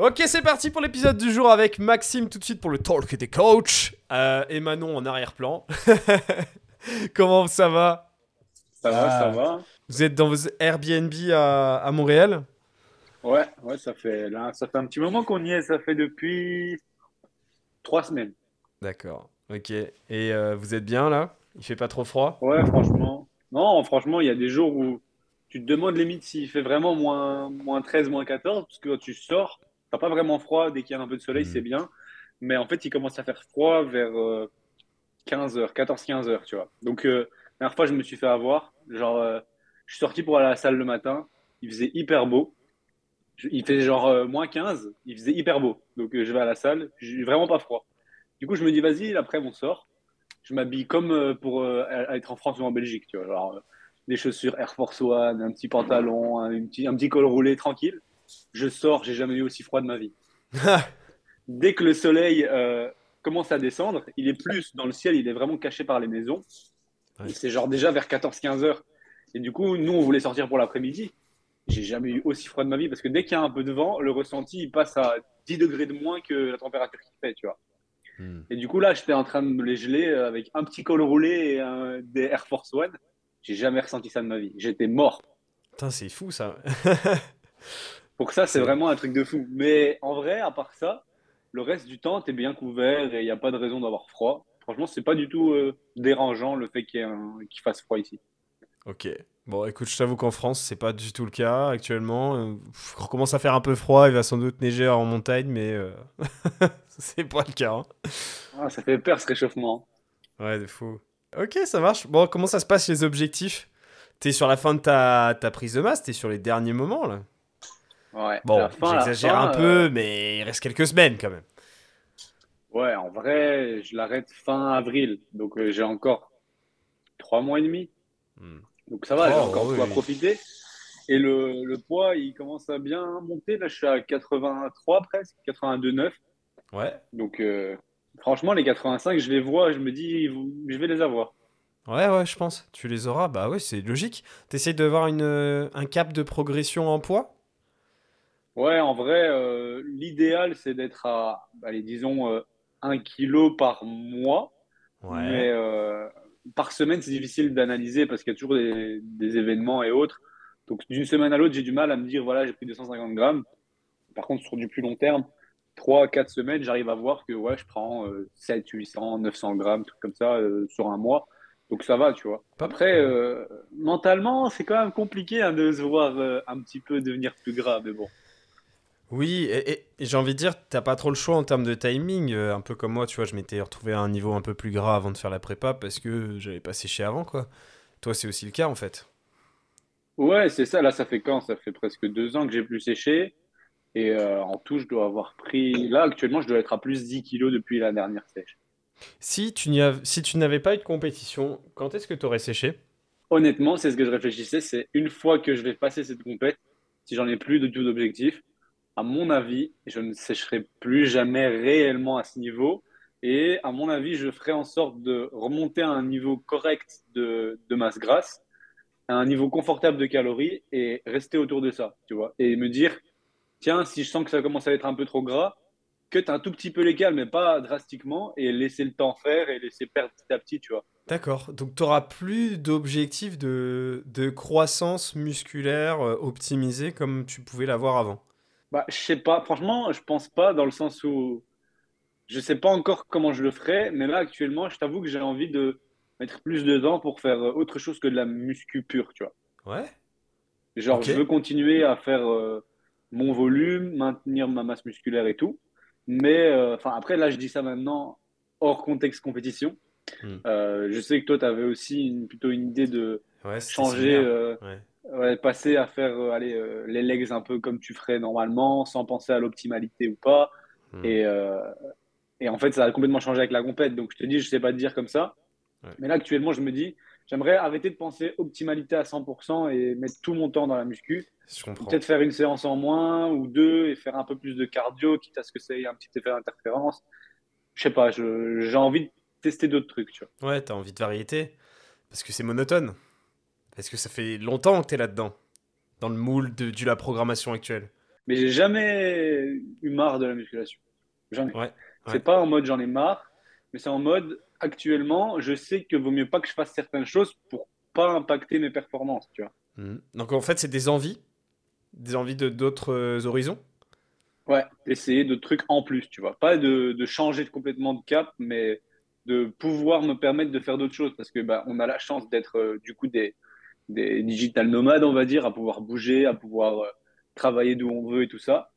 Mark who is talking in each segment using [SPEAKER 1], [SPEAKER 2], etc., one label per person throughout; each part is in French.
[SPEAKER 1] Ok, c'est parti pour l'épisode du jour avec Maxime tout de suite pour le talk des coachs euh, et Manon en arrière-plan. Comment ça va?
[SPEAKER 2] Ça va, ça va.
[SPEAKER 1] Vous êtes dans vos Airbnb à, à Montréal?
[SPEAKER 2] Ouais, ouais, ça fait là, ça fait un petit moment qu'on y est. Ça fait depuis trois semaines.
[SPEAKER 1] D'accord. Ok. Et euh, vous êtes bien là? Il fait pas trop froid?
[SPEAKER 2] Ouais, franchement. Non, franchement, il y a des jours où tu te demandes limite s'il fait vraiment moins, moins 13, moins 14, parce que quand tu sors, t'as pas vraiment froid. Dès qu'il y a un peu de soleil,
[SPEAKER 1] Mhm.
[SPEAKER 2] c'est bien. Mais en fait, il commence à faire froid vers 15h, 14-15 heures, tu vois. Donc, euh, la dernière fois, je me suis fait avoir. Genre, euh, je suis sorti pour aller à la salle le matin. Il faisait hyper beau. Je- il faisait genre euh, moins 15. Il faisait hyper beau. Donc, euh, je vais à la salle. J'ai vraiment pas froid. Du coup, je me dis, vas-y, après, on sort. Je m'habille comme euh, pour euh, être en France ou en Belgique, tu vois. Genre, euh, des chaussures Air Force One, un petit pantalon, un, un petit, un petit col roulé tranquille. Je sors, j'ai jamais eu aussi froid de ma vie. Dès que le soleil euh, commence à descendre, il est plus dans le ciel, il est vraiment caché par les maisons.
[SPEAKER 1] Ouais.
[SPEAKER 2] C'est genre déjà vers 14-15 heures. Et du coup, nous, on voulait sortir pour l'après-midi. J'ai jamais eu aussi froid de ma vie parce que dès qu'il y a un peu de vent, le ressenti, il passe à 10 degrés de moins que la température qu'il fait, tu vois.
[SPEAKER 1] Hmm.
[SPEAKER 2] Et du coup, là, j'étais en train de me les geler euh, avec un petit col roulé et un- des Air Force One. J'ai jamais ressenti ça de ma vie. J'étais mort.
[SPEAKER 1] Putain, c'est fou ça.
[SPEAKER 2] Pour ça, c'est vraiment un truc de fou. Mais en vrai, à part ça, le reste du temps, t'es bien couvert et il n'y a pas de raison d'avoir froid. Franchement, c'est pas du tout euh, dérangeant le fait qu'il fasse froid ici.
[SPEAKER 1] ok. Bon, écoute, je t'avoue qu'en France, c'est pas du tout le cas actuellement. Euh, Il commence à faire un peu froid, il va sans doute neiger en montagne, mais euh, c'est pas le cas. hein.
[SPEAKER 2] Ah, ça fait peur ce réchauffement.
[SPEAKER 1] Ouais, de fou. Ok, ça marche. Bon, comment ça se passe les objectifs? T'es sur la fin de ta, ta prise de masse, t'es sur les derniers moments là.
[SPEAKER 2] Ouais.
[SPEAKER 1] Bon, j'exagère un
[SPEAKER 2] euh,
[SPEAKER 1] peu, mais il reste quelques semaines quand même.
[SPEAKER 2] Ouais, en vrai, je l'arrête fin avril. Donc euh, j'ai encore trois mois et demi.
[SPEAKER 1] Hmm.
[SPEAKER 2] Donc ça va, j'ai
[SPEAKER 1] Oh,
[SPEAKER 2] encore
[SPEAKER 1] oui.
[SPEAKER 2] quoi profiter. Et le, le poids, il commence à bien monter. Là, je suis à 83 presque, 82,9.
[SPEAKER 1] Ouais,
[SPEAKER 2] Donc euh, franchement, les 85, je les vois, je me dis, je vais les avoir.
[SPEAKER 1] ouais, ouais, je pense. Tu les auras, bah ouais, c'est logique. T'essayes de voir une, euh, un cap de progression en poids?
[SPEAKER 2] Ouais, en vrai, euh, l'idéal, c'est d'être à, allez, disons, euh, 1 kg par mois. Mais euh, par semaine, c'est difficile d'analyser parce qu'il y a toujours des, des événements et autres. Donc, d'une semaine à l'autre, j'ai du mal à me dire, voilà, j'ai pris 250 grammes. Par contre, sur du plus long terme, 3, 4 semaines, j'arrive à voir que ouais, je prends euh, 7, 800, 900 grammes, trucs comme ça, euh, sur un mois. Donc, ça va, tu vois. Après, euh, mentalement, c'est quand même compliqué hein, de se voir euh, un petit peu devenir plus gras. Mais bon.
[SPEAKER 1] Oui, et, et- et j'ai envie de dire, t'as pas trop le choix en termes de timing. euh, un peu comme moi, tu vois, je m'étais retrouvé à un niveau un peu plus gras avant de faire la prépa parce que j'avais pas séché avant, quoi. Toi, c'est aussi le cas en fait.
[SPEAKER 2] Ouais, c'est ça. Là, ça fait quand? Ça fait presque deux ans que j'ai plus séché. Et euh, en tout, je dois avoir pris. Là, actuellement, je dois être à plus 10 kilos depuis la dernière sèche.
[SPEAKER 1] Si tu n'y av- si tu n'avais pas eu de compétition, quand est-ce que t'aurais séché?
[SPEAKER 2] Honnêtement, c'est ce que je réfléchissais. C'est une fois que je vais passer cette compète, si j'en ai plus de tout d'objectif, à mon avis, je ne sécherai plus jamais réellement à ce niveau. Et à mon avis, je ferai en sorte de remonter à un niveau correct de, masse grasse, à un niveau confortable de calories et rester autour de ça, tu vois. Et me dire, tiens, si je sens que ça commence à être un peu trop gras, tu un tout petit peu les cales, mais pas drastiquement, et laisser le temps faire et laisser perdre petit à petit, tu vois.
[SPEAKER 1] D'accord, donc t'auras plus d'objectifs de, croissance musculaire euh, optimisé comme tu pouvais l'avoir avant.
[SPEAKER 2] Bah, je sais pas, franchement, je pense pas dans le sens où je sais pas encore comment je le ferai, mais là actuellement, je t'avoue que j'ai envie de mettre plus dedans pour faire euh, autre chose que de la muscu pure, tu vois.
[SPEAKER 1] Ouais
[SPEAKER 2] Genre, je veux continuer à faire euh, mon volume, maintenir ma masse musculaire et tout, mais euh, après là, je dis ça maintenant hors contexte compétition.
[SPEAKER 1] Hmm.
[SPEAKER 2] Euh, je sais que toi, tu avais aussi une- plutôt une idée de
[SPEAKER 1] Ouais,
[SPEAKER 2] changer,
[SPEAKER 1] Ouais.
[SPEAKER 2] Ouais, passer à faire euh, allez, euh, les legs un peu comme tu ferais normalement, sans penser à l'optimalité ou pas.
[SPEAKER 1] Hmm.
[SPEAKER 2] Et, euh, et en fait, ça a complètement changé avec la compète. Donc, je te dis, je sais pas te dire comme ça.
[SPEAKER 1] Ouais.
[SPEAKER 2] Mais là, actuellement, je me dis, j'aimerais arrêter de penser optimalité à 100% et mettre tout mon temps dans la muscu. Peut-être faire une séance en moins ou deux et faire un peu plus de cardio, quitte à ce que ça ait un petit effet d'interférence. Je sais pas, j'ai envie de tester d'autres trucs, tu vois.
[SPEAKER 1] Ouais, t'as envie de variété. Parce que c'est monotone. Parce que ça fait longtemps que t'es là-dedans. Dans le moule de, de la programmation actuelle.
[SPEAKER 2] mais j'ai jamais eu marre de la musculation. Jamais.
[SPEAKER 1] Ouais.
[SPEAKER 2] C'est pas en mode j'en ai marre, mais c'est en mode actuellement, je sais que vaut mieux pas que je fasse certaines choses pour pas impacter mes performances, tu vois.
[SPEAKER 1] Mhm. Donc en fait, c'est des envies, des envies de d'autres euh, horizons.
[SPEAKER 2] Ouais, essayer de trucs en plus, tu vois. Pas de, de changer complètement de cap, mais de pouvoir me permettre de faire d'autres choses parce que bah, on a la chance d'être euh, du coup des, des digital nomades, on va dire, à pouvoir bouger, à pouvoir euh, travailler d'où on veut et tout ça.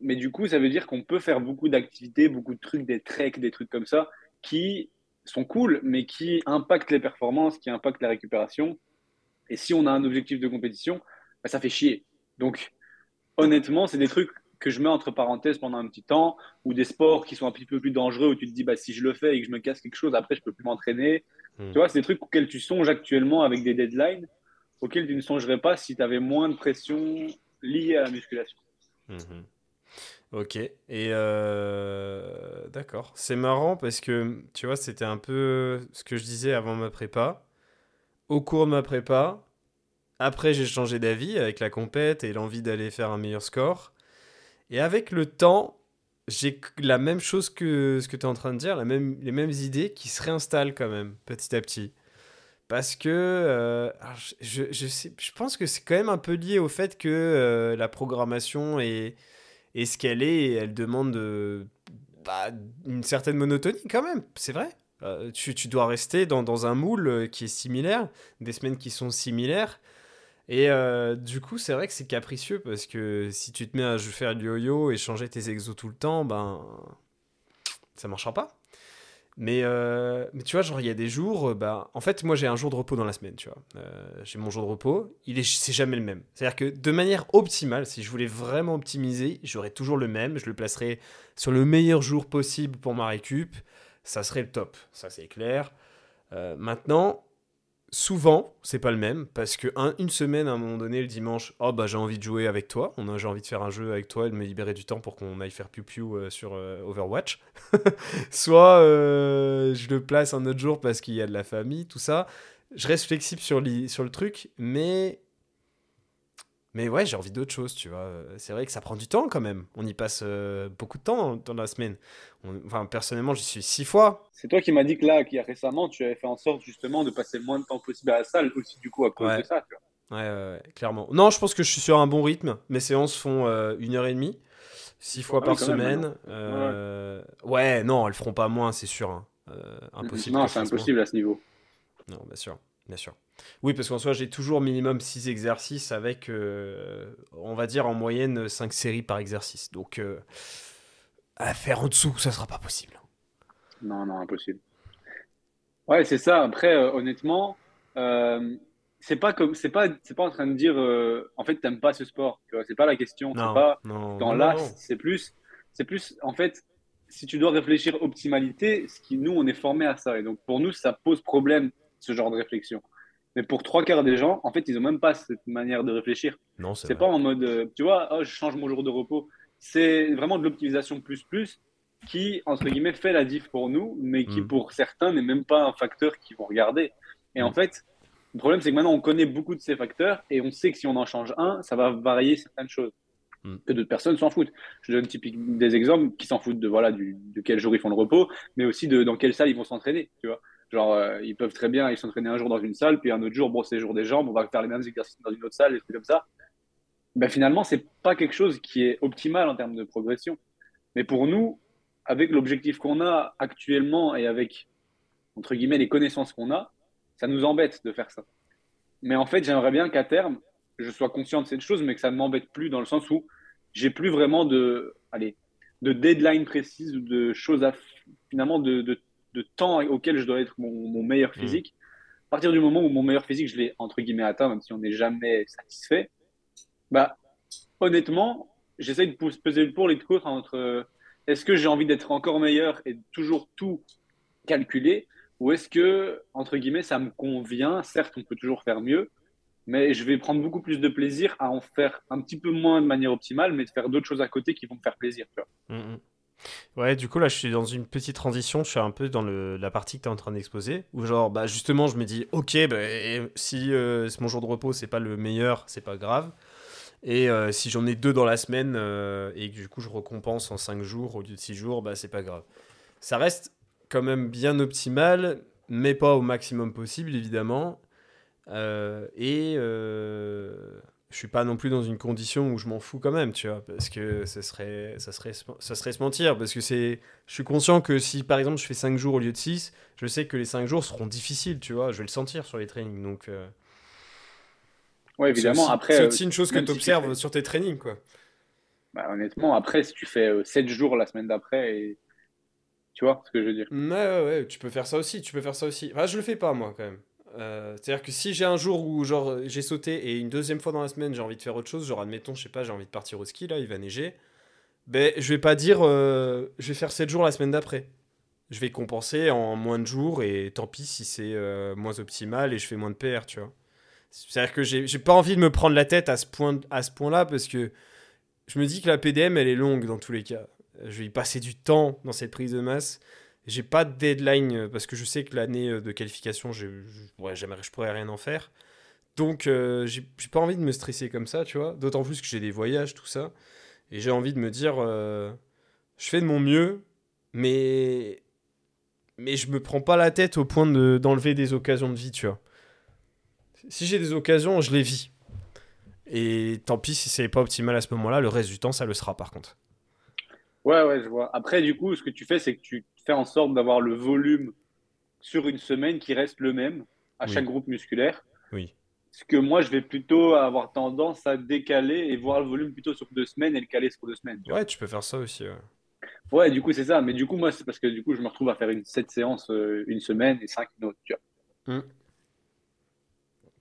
[SPEAKER 2] Mais du coup, ça veut dire qu'on peut faire beaucoup d'activités, beaucoup de trucs, des treks, des trucs comme ça, qui sont cool, mais qui impactent les performances, qui impactent la récupération. Et si on a un objectif de compétition, bah, ça fait chier. Donc, honnêtement, c'est des trucs que je mets entre parenthèses pendant un petit temps, ou des sports qui sont un petit peu plus dangereux, où tu te dis, bah, si je le fais et que je me casse quelque chose, après, je peux plus m'entraîner.
[SPEAKER 1] Hmm.
[SPEAKER 2] Tu vois, c'est des trucs auxquels tu songes actuellement avec des deadlines, auxquels tu ne songerais pas si tu avais moins de pression liée à la musculation.
[SPEAKER 1] Mhm. Ok. Et euh, d'accord. C'est marrant parce que, tu vois, c'était un peu ce que je disais avant ma prépa. Au cours de ma prépa, après j'ai changé d'avis avec la compète et l'envie d'aller faire un meilleur score. Et avec le temps, j'ai la même chose que ce que tu es en train de dire, les mêmes idées qui se réinstallent quand même, petit à petit. Parce que euh, je, je, sais, je pense que c'est quand même un peu lié au fait que euh, la programmation est, ce qu'elle est et elle demande de, bah, une certaine monotonie quand même, c'est vrai. Euh, tu, tu dois rester dans, dans un moule euh, qui est similaire, des semaines qui sont similaires. Et euh, du coup, c'est vrai que c'est capricieux parce que si tu te mets à faire du yo-yo et changer tes exos tout le temps, ben ça marchera pas. Mais, euh, mais tu vois, genre, il y a des jours, euh, bah, en fait, moi, j'ai un jour de repos dans la semaine, tu vois. Euh, j'ai mon jour de repos, il est, c'est jamais le même. C'est-à-dire que de manière optimale, si je voulais vraiment optimiser, j'aurais toujours le même, je le placerais sur le meilleur jour possible pour ma récup, ça serait le top, ça c'est clair. Maintenant, souvent, c'est pas le même, parce que un- une semaine, à un moment donné, le dimanche, oh bah j'ai envie de jouer avec toi, on a, j'ai envie de faire un jeu avec toi et de me libérer du temps pour qu'on aille faire piou-piou euh, sur euh, Overwatch. Soit euh, je le place un autre jour parce qu'il y a de la famille, tout ça. Je reste flexible sur le truc, mais. Mais ouais, j'ai envie d'autre chose, tu vois. C'est vrai que ça prend du temps quand même. On y passe euh, beaucoup de temps dans, la semaine. On- enfin, personnellement, j'y suis six fois.
[SPEAKER 2] C'est toi qui m'as dit que là, qu'il y a récemment, tu avais fait en sorte justement de passer le moins de temps possible à la salle, aussi du coup à cause
[SPEAKER 1] Ouais.
[SPEAKER 2] de ça. Tu vois.
[SPEAKER 1] Ouais, ouais, ouais, clairement. Non, je pense que je suis sur un bon rythme. Mes séances font euh, une heure et demie, six fois
[SPEAKER 2] Ah
[SPEAKER 1] par
[SPEAKER 2] même,
[SPEAKER 1] semaine. Euh, ouais. non, elles feront pas moins, c'est sûr. hein. Impossible.
[SPEAKER 2] Non, c'est impossible à ce niveau.
[SPEAKER 1] Non, bien sûr, bien sûr. Oui, parce qu'en soi, j'ai toujours minimum 6 exercices avec, euh, on va dire, en moyenne 5 séries par exercice. Donc, euh, à faire en dessous, ça sera pas possible.
[SPEAKER 2] Non, non, impossible. Ouais, c'est ça. Après, euh, honnêtement, euh, c'est pas comme, c'est pas, c'est pas en train de dire, en fait, t'aimes pas ce sport. C'est pas la question.
[SPEAKER 1] Non,
[SPEAKER 2] pas
[SPEAKER 1] non,
[SPEAKER 2] dans l'as. C'est plus, c'est plus, en fait, si tu dois réfléchir optimalité, ce qui nous, on est formé à ça. Et donc, pour nous, ça pose problème ce genre de réflexion. Mais pour trois quarts des gens, en fait, ils ont même pas cette manière de réfléchir.
[SPEAKER 1] Non, c'est
[SPEAKER 2] pas en mode, euh, tu vois, oh, je change mon jour de repos. C'est vraiment de l'optimisation plus plus qui, entre guillemets, fait la diff pour nous, mais qui,
[SPEAKER 1] Mm.
[SPEAKER 2] pour certains, n'est même pas un facteur qu'ils vont regarder. Et en
[SPEAKER 1] Mm.
[SPEAKER 2] fait, le problème, c'est que maintenant, on connaît beaucoup de ces facteurs et on sait que si on en change un, ça va varier certaines choses.
[SPEAKER 1] Mm.
[SPEAKER 2] Que d'autres personnes s'en foutent. Je donne typique des exemples qui s'en foutent de, voilà, du, de quel jour ils font le repos, mais aussi de dans quelle salle ils vont s'entraîner, tu vois. Genre, euh, ils peuvent très bien s'entraîner un jour dans une salle, puis un autre jour, bon, c'est le jour des jambes, on va faire les mêmes exercices dans une autre salle, des trucs comme ça. Ben, finalement, c'est pas quelque chose qui est optimal en termes de progression. Mais pour nous, avec l'objectif qu'on a actuellement et avec, entre guillemets, les connaissances qu'on a, ça nous embête de faire ça. Mais en fait, j'aimerais bien qu'à terme, je sois conscient de cette chose, mais que ça ne m'embête plus dans le sens où j'ai plus vraiment de, allez, de deadline précise ou de choses à, finalement, de, de temps auquel je dois être mon, mon meilleur
[SPEAKER 1] Mm.
[SPEAKER 2] physique. À partir du moment où mon meilleur physique, je l'ai entre guillemets atteint, même si on n'est jamais satisfait, bah, honnêtement, j'essaie de peser le pour et le contre entre euh, est-ce que j'ai envie d'être encore meilleur et de toujours tout calculer, ou est-ce que, entre guillemets, ça me convient, certes, on peut toujours faire mieux, mais je vais prendre beaucoup plus de plaisir à en faire un petit peu moins de manière optimale, mais de faire d'autres choses à côté qui vont me faire plaisir, tu vois.
[SPEAKER 1] Mm, mm. Ouais, du coup, là, je suis dans une petite transition. Je suis un peu dans la partie que tu es en train d'exposer. Où, genre, bah, justement, je me dis, ok, bah, si euh, mon jour de repos, c'est pas le meilleur, c'est pas grave. Et euh, si j'en ai deux dans la semaine euh, et que du coup je recompense en 5 jours au lieu de 6 jours, bah c'est pas grave. Ça reste quand même bien optimal, mais pas au maximum possible évidemment. Euh, et je suis pas non plus dans une condition où je m'en fous quand même, tu vois, parce que ça serait, ça serait, ça serait se mentir, parce que c'est, je suis conscient que si par exemple je fais 5 jours au lieu de 6, je sais que les 5 jours seront difficiles, tu vois, je vais le sentir sur les trainings, donc...
[SPEAKER 2] Ouais, évidemment.
[SPEAKER 1] Aussi,
[SPEAKER 2] après,
[SPEAKER 1] c'est
[SPEAKER 2] euh,
[SPEAKER 1] aussi une chose que tu
[SPEAKER 2] si
[SPEAKER 1] observes
[SPEAKER 2] fais-
[SPEAKER 1] sur tes trainings, quoi.
[SPEAKER 2] bah, honnêtement, après, si tu fais 7 jours la semaine d'après, et... tu vois ce que je veux dire.
[SPEAKER 1] Ouais, ouais, ouais, tu peux faire ça aussi, tu peux faire ça aussi. Enfin, je le fais pas, moi, quand même. Euh, c'est-à-dire que si j'ai un jour où, j'ai sauté et une deuxième fois dans la semaine, j'ai envie de faire autre chose, genre, admettons, je sais pas, j'ai envie de partir au ski, là, il va neiger, ben, je vais pas dire, euh, je vais faire 7 jours la semaine d'après. Je vais compenser en moins de jours et tant pis si c'est euh, moins optimal et je fais moins de PR, tu vois. C'est-à-dire que j'ai pas envie de me prendre la tête à ce point, à ce point-là parce que je me dis que la PDM, elle est longue dans tous les cas. Je vais y passer du temps dans cette prise de masse. J'ai pas de deadline euh, parce que je sais que l'année euh, de qualification, je, je, ouais, je pourrais rien en faire. Donc, euh, j'ai pas envie de me stresser comme ça, tu vois. D'autant plus que j'ai des voyages, tout ça. Et j'ai envie de me dire, euh, je fais de mon mieux, mais, mais je me prends pas la tête au point de- d'enlever des occasions de vie, tu vois. Si j'ai des occasions, je les vis. Et tant pis si c'est pas optimal à ce moment-là, le reste du temps, ça le sera par contre.
[SPEAKER 2] Ouais, ouais, je vois. Après, du coup, ce que tu fais, c'est que tu fais en sorte d'avoir le volume sur une semaine qui reste le même à
[SPEAKER 1] Oui.
[SPEAKER 2] chaque groupe musculaire.
[SPEAKER 1] Oui.
[SPEAKER 2] Ce que moi, je vais plutôt avoir tendance à décaler et voir le volume plutôt sur deux semaines et le caler sur deux semaines. tu vois.
[SPEAKER 1] Ouais, tu peux faire ça aussi. ouais.
[SPEAKER 2] Ouais, du coup, c'est ça. Mais du coup, moi, c'est parce que du coup, je me retrouve à faire une 7 séances euh, une semaine et 5 une autre, tu vois.
[SPEAKER 1] Mm.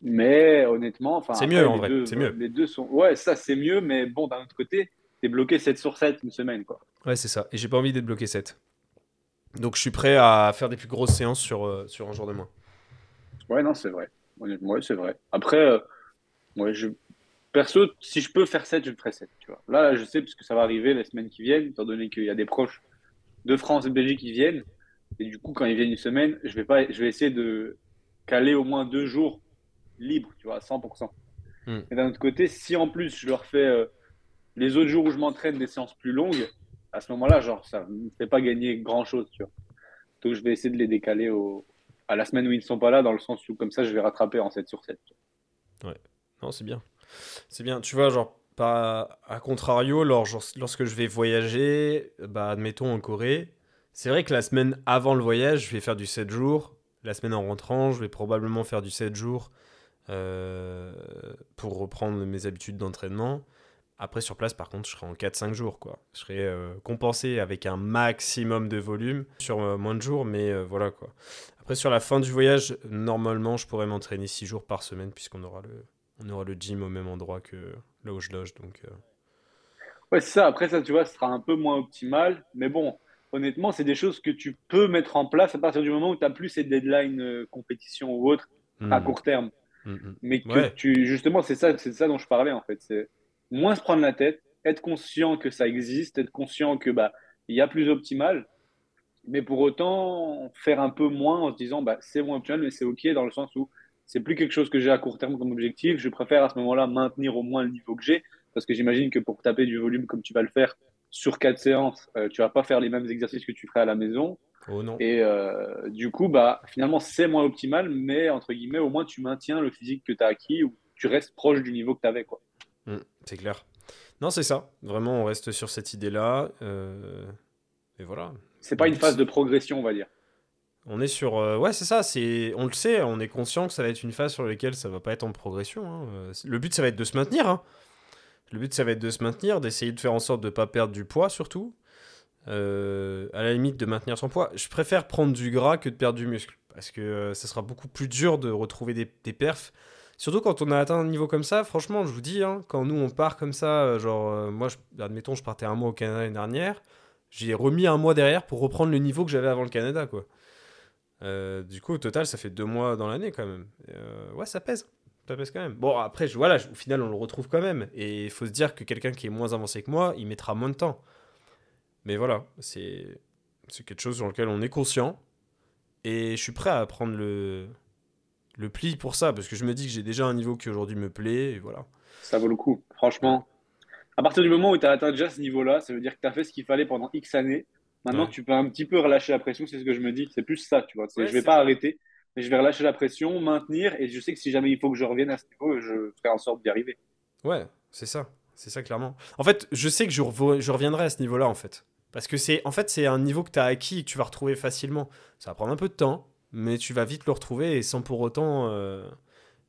[SPEAKER 2] Mais honnêtement, enfin,
[SPEAKER 1] C'est
[SPEAKER 2] après,
[SPEAKER 1] mieux, en vrai,
[SPEAKER 2] deux,
[SPEAKER 1] c'est mieux.
[SPEAKER 2] Les deux sont. Ouais, ça, c'est mieux, mais bon, d'un autre côté, t'es bloqué 7 sur 7 une semaine, quoi.
[SPEAKER 1] Ouais, c'est ça. Et j'ai pas envie d'être bloqué 7. Donc je suis prêt à faire des plus grosses séances sur, euh, sur un jour de moins.
[SPEAKER 2] Ouais, non, c'est vrai. Ouais, c'est vrai. Après, euh, ouais, je... perso, si je peux faire 7, je le ferai 7, tu vois. Là, je sais, parce que ça va arriver les semaines qui viennent, étant donné qu'il y a des proches de France et de Belgique qui viennent. Et du coup, quand ils viennent une semaine, je vais pas, je vais essayer de caler au moins deux jours libres, tu vois, à 100%.
[SPEAKER 1] Hmm.
[SPEAKER 2] Et d'un autre côté, si en plus je leur fais euh, les autres jours où je m'entraîne des séances plus longues, à ce moment-là, genre, ça ne fait pas gagner grand-chose, tu vois. Donc, je vais essayer de les décaler au... à la semaine où ils ne sont pas là, dans le sens où, comme ça, je vais rattraper en 7 sur 7.
[SPEAKER 1] Non, c'est bien. C'est bien. Tu vois, genre, pas à contrario, lorsque je vais voyager, bah, admettons en Corée, c'est vrai que la semaine avant le voyage, je vais faire du 7 jours. La semaine en rentrant, je vais probablement faire du 7 jours euh, pour reprendre mes habitudes d'entraînement. Après, sur place, par contre, je serai en 4-5 jours, quoi. Je serai euh, compensé avec un maximum de volume sur euh, moins de jours, mais euh, voilà, quoi. Après, sur la fin du voyage, normalement, je pourrais m'entraîner 6 jours par semaine, puisqu'on aura le, on aura le gym au même endroit que là où je loge. Donc,
[SPEAKER 2] Ouais, c'est ça. Après, ça, tu vois, ce sera un peu moins optimal. Mais bon, honnêtement, c'est des choses que tu peux mettre en place à partir du moment où tu n'as plus ces deadlines compétition ou autre à
[SPEAKER 1] hmm,
[SPEAKER 2] court terme.
[SPEAKER 1] hmm, hmm.
[SPEAKER 2] Mais que
[SPEAKER 1] Ouais.
[SPEAKER 2] tu, justement, c'est ça, ça dont je parlais, en fait. C'est moins se prendre la tête, être conscient que ça existe, être conscient que, bah, il y a plus optimal. Mais pour autant, faire un peu moins en se disant, bah, c'est moins optimal, mais c'est OK dans le sens où c'est plus quelque chose que j'ai à court terme comme objectif. Je préfère à ce moment-là maintenir au moins le niveau que j'ai, parce que j'imagine que pour taper du volume comme tu vas le faire sur quatre séances, euh, tu vas pas faire les mêmes exercices que tu ferais à la maison.
[SPEAKER 1] Oh non.
[SPEAKER 2] Et euh, du coup, bah, finalement, c'est moins optimal, mais entre guillemets, au moins tu maintiens le physique que tu as acquis ou tu restes proche du niveau que tu avais, quoi.
[SPEAKER 1] C'est clair. Non, c'est ça. Vraiment, on reste sur cette idée-là. euh, et voilà.
[SPEAKER 2] C'est pas une phase de progression, on va dire.
[SPEAKER 1] On est sur. euh, ouais, c'est ça. C'est, on le sait. On est conscient que ça va être une phase sur laquelle ça va pas être en progression. hein. Euh, Le but, ça va être de se maintenir. hein. Le but, ça va être de se maintenir, d'essayer de faire en sorte de pas perdre du poids, surtout. Euh, à la limite, de maintenir son poids. Je préfère prendre du gras que de perdre du muscle. Parce que ça sera beaucoup plus dur de retrouver des, des perfs. Surtout quand on a atteint un niveau comme ça, franchement, je vous dis, hein, quand nous on part comme ça, euh, genre, euh, moi, admettons, je partais un mois au Canada l'année dernière, j'ai remis un mois derrière pour reprendre le niveau que j'avais avant le Canada, quoi. Euh, du coup, au total, ça fait deux mois dans l'année quand même. Ouais, ça pèse. Ça pèse quand même. Bon, après, voilà, au final, on le retrouve quand même. Et il faut se dire que quelqu'un qui est moins avancé que moi, il mettra moins de temps. Mais voilà, c'est quelque chose sur lequel on est conscient. Et je suis prêt à prendre le, le plie pour ça, parce que je me dis que j'ai déjà un niveau qui aujourd'hui me plaît, et voilà.
[SPEAKER 2] Ça vaut le coup, franchement. À partir du moment où tu as atteint déjà ce niveau-là, ça veut dire que tu as fait ce qu'il fallait pendant X années. Maintenant,
[SPEAKER 1] Ouais.
[SPEAKER 2] tu peux un petit peu relâcher la pression, c'est ce que je me dis. C'est plus ça, tu vois.
[SPEAKER 1] Ouais,
[SPEAKER 2] je vais pas
[SPEAKER 1] vrai.
[SPEAKER 2] arrêter, mais je vais relâcher la pression, maintenir, et je sais que si jamais il faut que je revienne à ce niveau, je ferai en sorte d'y arriver.
[SPEAKER 1] Ouais, c'est ça. C'est ça, clairement. En fait, je sais que je, je reviendrai à ce niveau-là, en fait. Parce que c'est en fait, c'est un niveau que tu as acquis et que tu vas retrouver facilement. Ça va prendre un peu de temps, mais tu vas vite le retrouver et sans pour autant euh,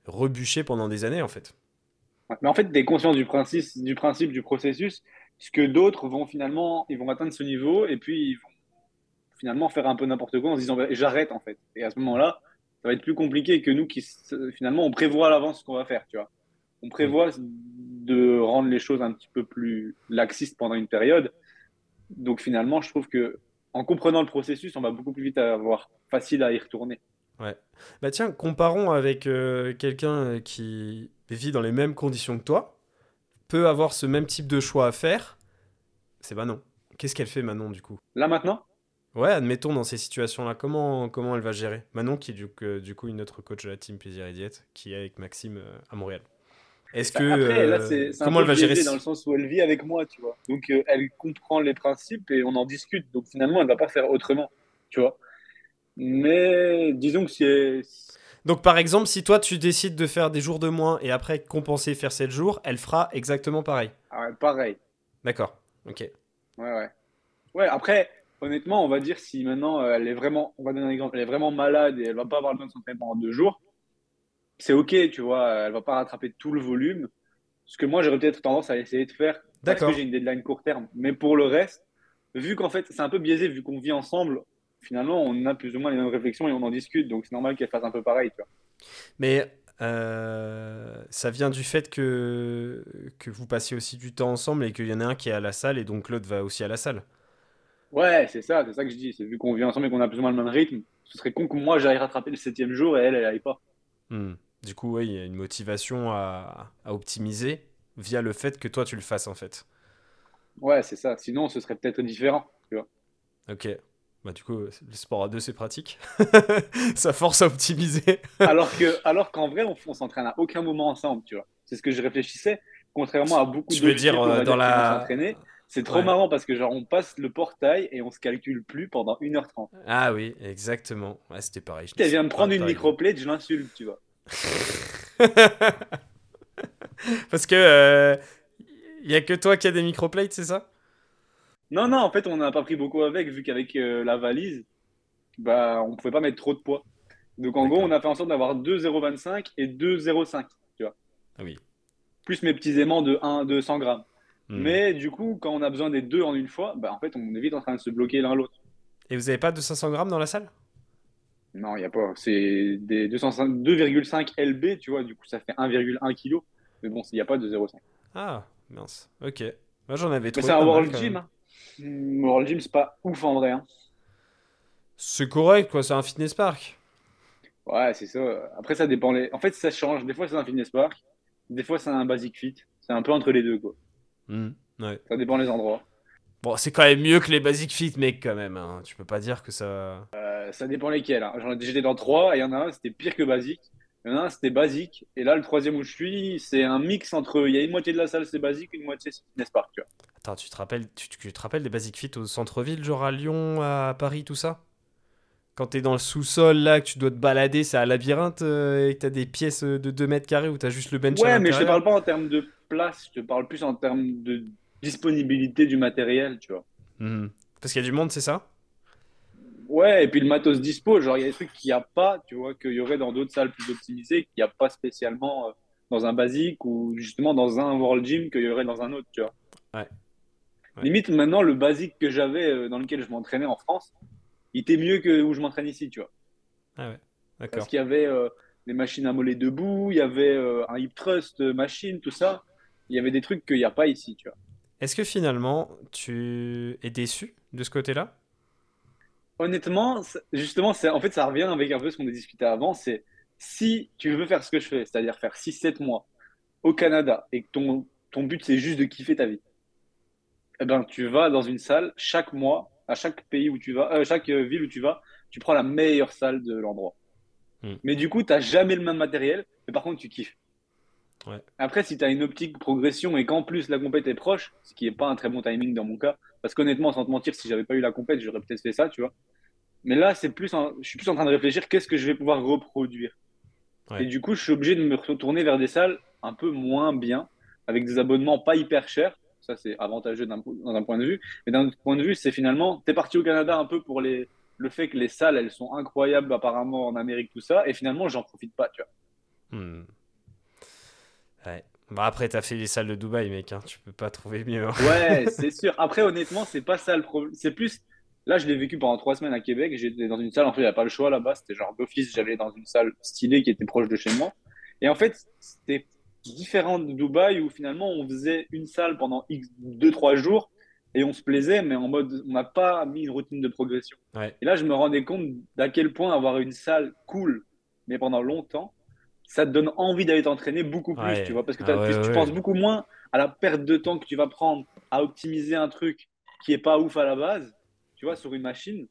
[SPEAKER 1] rebûcher pendant des années, en fait.
[SPEAKER 2] Mais en fait, tu es conscient du principe, du principe du processus, puisque d'autres vont finalement, ils vont atteindre ce niveau, et puis ils vont finalement faire un peu n'importe quoi en se disant, bah, j'arrête, en fait. Et à ce moment-là, ça va être plus compliqué que nous qui, finalement, on prévoit à l'avance ce qu'on va faire, tu vois. On prévoit de rendre les choses un petit peu plus laxistes pendant une période. Donc finalement, je trouve que en comprenant le processus, on va beaucoup plus vite avoir facile à y retourner.
[SPEAKER 1] Ouais. Bah tiens, comparons avec euh, quelqu'un euh, qui vit dans les mêmes conditions que toi, peut avoir ce même type de choix à faire. C'est Manon. Qu'est-ce qu'elle fait Manon du coup?
[SPEAKER 2] Là maintenant,
[SPEAKER 1] Ouais, admettons dans ces situations-là, comment, comment elle va gérer? Manon qui est du, que- du coup une autre coach de la team Plaisir et Diète, qui est avec Maxime euh, à Montréal. Est-ce que
[SPEAKER 2] après, là,
[SPEAKER 1] euh,
[SPEAKER 2] c'est c'est un
[SPEAKER 1] comment elle va gérer
[SPEAKER 2] dans le sens où elle vit avec moi, tu vois. Donc, euh, elle comprend les principes et on en discute. Donc, finalement, elle va pas faire autrement, tu vois. Mais disons que c'est...
[SPEAKER 1] Donc par exemple, si toi tu décides de faire des jours de moins et après compenser faire 7 jours, elle fera exactement pareil.
[SPEAKER 2] ah ouais, pareil.
[SPEAKER 1] D'accord. Ok.
[SPEAKER 2] Ouais, ouais. Ouais, après, honnêtement, on va dire si maintenant euh, elle est vraiment, on va donner un exemple, elle est vraiment malade et elle va pas avoir le temps de s'entraîner pendant deux jours, c'est ok, tu vois, elle va pas rattraper tout le volume. Ce que moi, j'aurais peut-être tendance à essayer de faire parce que j'ai une deadline court terme. Mais pour le reste, vu qu'en fait, c'est un peu biaisé, vu qu'on vit ensemble, finalement, on a plus ou moins les mêmes réflexions et on en discute, donc c'est normal qu'elle fasse un peu pareil, tu vois.
[SPEAKER 1] Mais euh, ça vient du fait que, que vous passiez aussi du temps ensemble et qu'il y en a un qui est à la salle et donc l'autre va aussi à la salle.
[SPEAKER 2] Ouais, c'est ça, c'est ça que je dis. C'est vu qu'on vit ensemble et qu'on a plus ou moins le même rythme, ce serait con que moi j'aille rattraper le septième jour et elle, elle aille pas.
[SPEAKER 1] Hmm. Du coup, ouais, il y a une motivation à, à optimiser via le fait que toi tu le fasses en fait.
[SPEAKER 2] Ouais, c'est ça. Sinon, ce serait peut-être différent, tu vois.
[SPEAKER 1] Ok. Bah du coup, le sport à deux c'est pratique. ça force à optimiser.
[SPEAKER 2] Alors que, alors qu'en vrai, on, on s'entraîne à aucun moment ensemble, tu vois. C'est ce que je réfléchissais. Contrairement à beaucoup
[SPEAKER 1] Tu
[SPEAKER 2] d'autres
[SPEAKER 1] veux dire, euh, dans
[SPEAKER 2] qui vont
[SPEAKER 1] la-
[SPEAKER 2] c'est trop
[SPEAKER 1] Ouais.
[SPEAKER 2] marrant parce que genre on passe le portail et on se calcule plus pendant 1h30.
[SPEAKER 1] Ah oui, exactement. Ouais, c'était pareil. je suis
[SPEAKER 2] me prendre une microplate, je l'insulte, tu vois.
[SPEAKER 1] Parce que euh, y a que toi qui a des microplates, c'est ça?
[SPEAKER 2] Non, non, en fait, on n'a pas pris beaucoup avec, vu qu'avec euh, la valise, bah, on pouvait pas mettre trop de poids. Donc en gros, on a fait en sorte d'avoir 2,025 et 2,05, tu vois.
[SPEAKER 1] Ah oui.
[SPEAKER 2] Plus mes petits aimants de 1, de 100 grammes.
[SPEAKER 1] Hmm.
[SPEAKER 2] Mais du coup, quand on a besoin des deux en une fois, bah, en fait, on est vite en train de se bloquer l'un l'autre.
[SPEAKER 1] Et vous avez pas de 500 grammes dans la salle?
[SPEAKER 2] Non, il n'y a pas. C'est des 205 2,5 LB, tu vois, du coup, ça fait 1,1 kg. Mais bon, il n'y a pas de 0,5.
[SPEAKER 1] Ah, mince. Ok. Moi j'en avais
[SPEAKER 2] Mais
[SPEAKER 1] trouvé
[SPEAKER 2] c'est un World Gym. Hein. World Gym, c'est pas ouf en vrai. hein.
[SPEAKER 1] C'est correct, quoi. C'est un fitness park.
[SPEAKER 2] Ouais, c'est ça. Après, ça dépend. Les... En fait, ça change. Des fois, c'est un fitness park. Des fois, c'est un basic fit. C'est un peu entre les deux, quoi.
[SPEAKER 1] Hmm, Ouais.
[SPEAKER 2] Ça dépend les endroits.
[SPEAKER 1] Bon, c'est quand même mieux que les basic fit, mec, quand même. hein. Tu peux pas dire que ça.
[SPEAKER 2] Euh, ça dépend lesquels. Hein. J'en ai- J'étais dans trois et il y en a un, c'était pire que basique. Il y en a un, c'était basique. Et là, le troisième où je suis, c'est un mix entre. Il y a une moitié de la salle, c'est basique, une moitié, c'est fitness park, tu vois.
[SPEAKER 1] Attends, tu te rappelles, tu, tu te rappelles des basic fit au centre-ville, genre à Lyon, à Paris, tout ça? Quand t'es dans le sous-sol, là, que tu dois te balader, c'est un labyrinthe euh, et que t'as des pièces euh, de 2 mètres carrés où t'as juste le bench à
[SPEAKER 2] Ouais, mais je te parle pas en termes de place, je te parle plus en termes de disponibilité du matériel, tu vois.
[SPEAKER 1] Mhm. Parce qu'il y a du monde, c'est ça?
[SPEAKER 2] Ouais, et puis le matos dispo, genre il y a des trucs qu'il n'y a pas, tu vois, qu'il y aurait dans d'autres salles plus optimisées, qu'il n'y a pas spécialement euh, dans un basique ou justement dans un World Gym qu'il y aurait dans un autre, tu vois.
[SPEAKER 1] Ouais. Ouais.
[SPEAKER 2] Limite, maintenant, le basique que j'avais euh, dans lequel je m'entraînais en France, il était mieux que où je m'entraîne ici, tu vois.
[SPEAKER 1] Ah ouais,
[SPEAKER 2] Parce
[SPEAKER 1] d'accord.
[SPEAKER 2] qu'il y avait euh, des machines à mollets debout, il y avait euh, un hip thrust euh, machine, tout ça. Il y avait des trucs qu'il n'y a pas ici, tu vois.
[SPEAKER 1] Est-ce que finalement, tu es déçu de ce côté-là?
[SPEAKER 2] Honnêtement, justement, en fait, ça revient avec un peu ce qu'on a discuté avant. C'est si tu veux faire ce que je fais, c'est-à-dire faire 6-7 mois au Canada et que ton, ton but c'est juste de kiffer ta vie, eh ben, tu vas dans une salle chaque mois, à chaque pays où tu vas, euh, chaque euh, ville où tu vas, tu prends la meilleure salle de l'endroit.
[SPEAKER 1] Hmm.
[SPEAKER 2] Mais du coup, tu n'as jamais le même matériel, mais par contre, tu kiffes.
[SPEAKER 1] Ouais.
[SPEAKER 2] Après, si tu as une optique progression et qu'en plus la compète est proche, ce qui n'est pas un très bon timing dans mon cas, parce qu'honnêtement, sans te mentir, si j'avais pas eu la compète, j'aurais peut-être fait ça, tu vois. Mais là, c'est plus, je suis plus en train de réfléchir, qu'est-ce que je vais pouvoir reproduire.
[SPEAKER 1] Ouais.
[SPEAKER 2] Et du coup, je suis obligé de me retourner vers des salles un peu moins bien, avec des abonnements pas hyper chers. Ça, c'est avantageux d'un po- dans un point de vue. Mais d'un autre point de vue, c'est finalement, tu es parti au Canada un peu pour les, le fait que les salles, elles sont incroyables apparemment en Amérique, tout ça. Et finalement, j'en profite pas, tu vois.
[SPEAKER 1] Hmm. Ouais. Bah après, t'as fait les salles de Dubaï, mec. Hein. Tu peux pas trouver mieux. hein.
[SPEAKER 2] Ouais, c'est sûr. Après, honnêtement, c'est pas ça le problème. C'est plus. Là, je l'ai vécu pendant trois semaines à Québec. J'étais dans une salle. En fait, il n'y a pas le choix là-bas. C'était genre d'office. J'allais dans une salle stylée qui était proche de chez moi. Et en fait, c'était différent de Dubaï où finalement, on faisait une salle pendant X, deux, trois jours et on se plaisait, mais en mode, on n'a pas mis une routine de progression.
[SPEAKER 1] Ouais.
[SPEAKER 2] Et là, je me rendais compte d'à quel point avoir une salle cool, mais pendant longtemps, ça te donne envie d'aller t'entraîner beaucoup plus,
[SPEAKER 1] Ouais.
[SPEAKER 2] tu vois, parce que
[SPEAKER 1] Ah ouais,
[SPEAKER 2] tu,
[SPEAKER 1] ouais,
[SPEAKER 2] penses beaucoup moins à la perte de temps que tu vas prendre à optimiser un truc qui est pas ouf à la base, tu vois, sur une machine,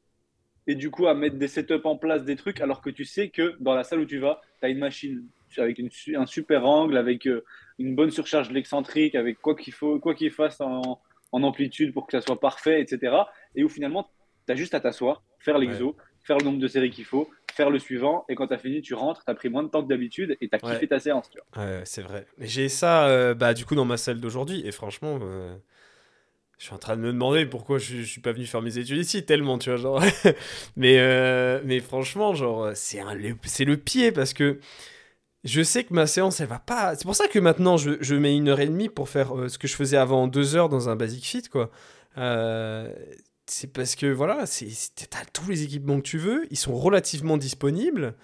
[SPEAKER 2] et du coup à mettre des setups en place, des trucs, alors que tu sais que dans la salle où tu vas, tu as une machine avec une un super angle, avec euh, une bonne surcharge de l'excentrique, avec quoi qu'il faut, quoi qu'il fasse en, en amplitude pour que ça soit parfait, etc. Et où finalement, tu as juste à t'asseoir, faire l'exo, faire le nombre de séries qu'il faut, faire le suivant, et quand tu as fini, tu rentres, tu as pris moins de temps que d'habitude, et tu as kiffé
[SPEAKER 1] Ouais.
[SPEAKER 2] ta séance, tu vois.
[SPEAKER 1] Ouais, c'est vrai. J'ai ça, euh, bah, du coup, dans ma salle d'aujourd'hui. Et franchement, euh, je suis en train de me demander pourquoi je, je suis pas venu faire mes études ici, tellement, tu vois, genre. mais, euh, mais franchement, genre, c'est un- le- c'est le pied parce que je sais que ma séance, elle va pas. C'est pour ça que maintenant, je, je mets une heure et demie pour faire euh, ce que je faisais avant deux heures dans un Basic Fit, quoi. Euh, c'est parce que, voilà, t'as tous les équipements que tu veux, ils sont relativement disponibles.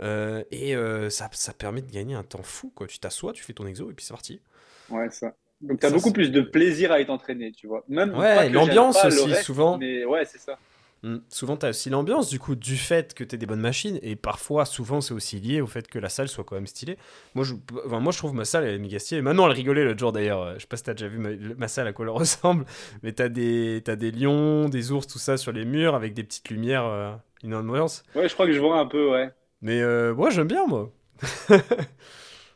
[SPEAKER 1] euh, et euh, ça, ça permet de gagner un temps fou, quoi. Tu t'assois, tu fais ton exo et puis c'est parti.
[SPEAKER 2] Ouais, ça. Donc, tu as
[SPEAKER 1] Ça,
[SPEAKER 2] beaucoup plus de plaisir à être entraîné, tu vois. Même
[SPEAKER 1] Ouais, l'ambiance aussi,
[SPEAKER 2] reste,
[SPEAKER 1] souvent.
[SPEAKER 2] Mais ouais, c'est ça.
[SPEAKER 1] Mm. Souvent, tu as aussi l'ambiance, du coup, du fait que tu des bonnes machines, et parfois, souvent, c'est aussi lié au fait que la salle soit quand même stylée. Moi, je, enfin, moi, je trouve ma salle, elle est méga stylée. Maintenant, elle rigolait l'autre jour, d'ailleurs. Je sais pas si t'as déjà vu ma, ma salle à quoi elle ressemble, mais t'as des, t'as des lions, des ours, tout ça sur les murs, avec des petites lumières, euh, une ambiance.
[SPEAKER 2] Ouais, je crois que je vois un peu, ouais.
[SPEAKER 1] Mais euh, moi, j'aime bien, moi.